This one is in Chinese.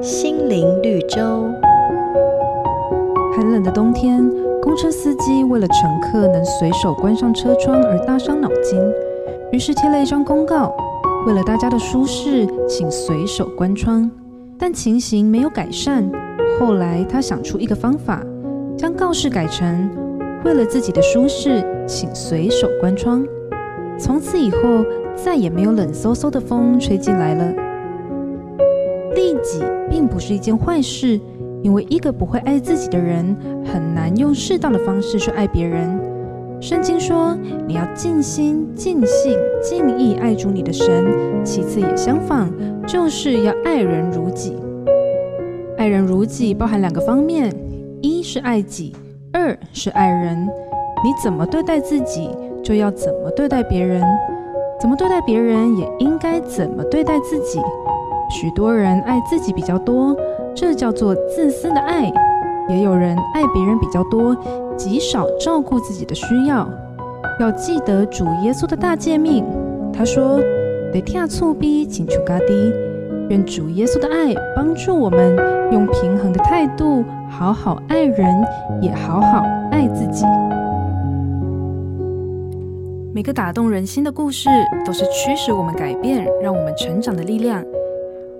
心灵绿洲。寒冷的冬天，公车司机为了乘客能随手关上车窗而大伤脑筋，于是贴了一张公告：为了大家的舒适，请随手关窗。但情形没有改善。后来他想出一个方法，将告示改成：为了自己的舒适，请随手关窗。从此以后，再也没有冷飕飕的风吹进来了。己并不是一件坏事，因为一个不会爱自己的人，很难用适当的方式去爱别人。圣经说，你要尽心、尽性、尽意爱主你的神。其次也相仿，就是要爱人如己。爱人如己包含两个方面：一是爱己，二是爱人。你怎么对待自己，就要怎么对待别人；怎么对待别人，也应该怎么对待自己。许多人爱自己比较多，这叫做自私的爱；也有人爱别人比较多，极少照顾自己的需要。要记得主耶稣的大诫命，他说：“得听醋逼，请求嘎低。”愿主耶稣的爱帮助我们，用平衡的态度，好好爱人，也好好爱自己。每个打动人心的故事，都是驱使我们改变、让我们成长的力量。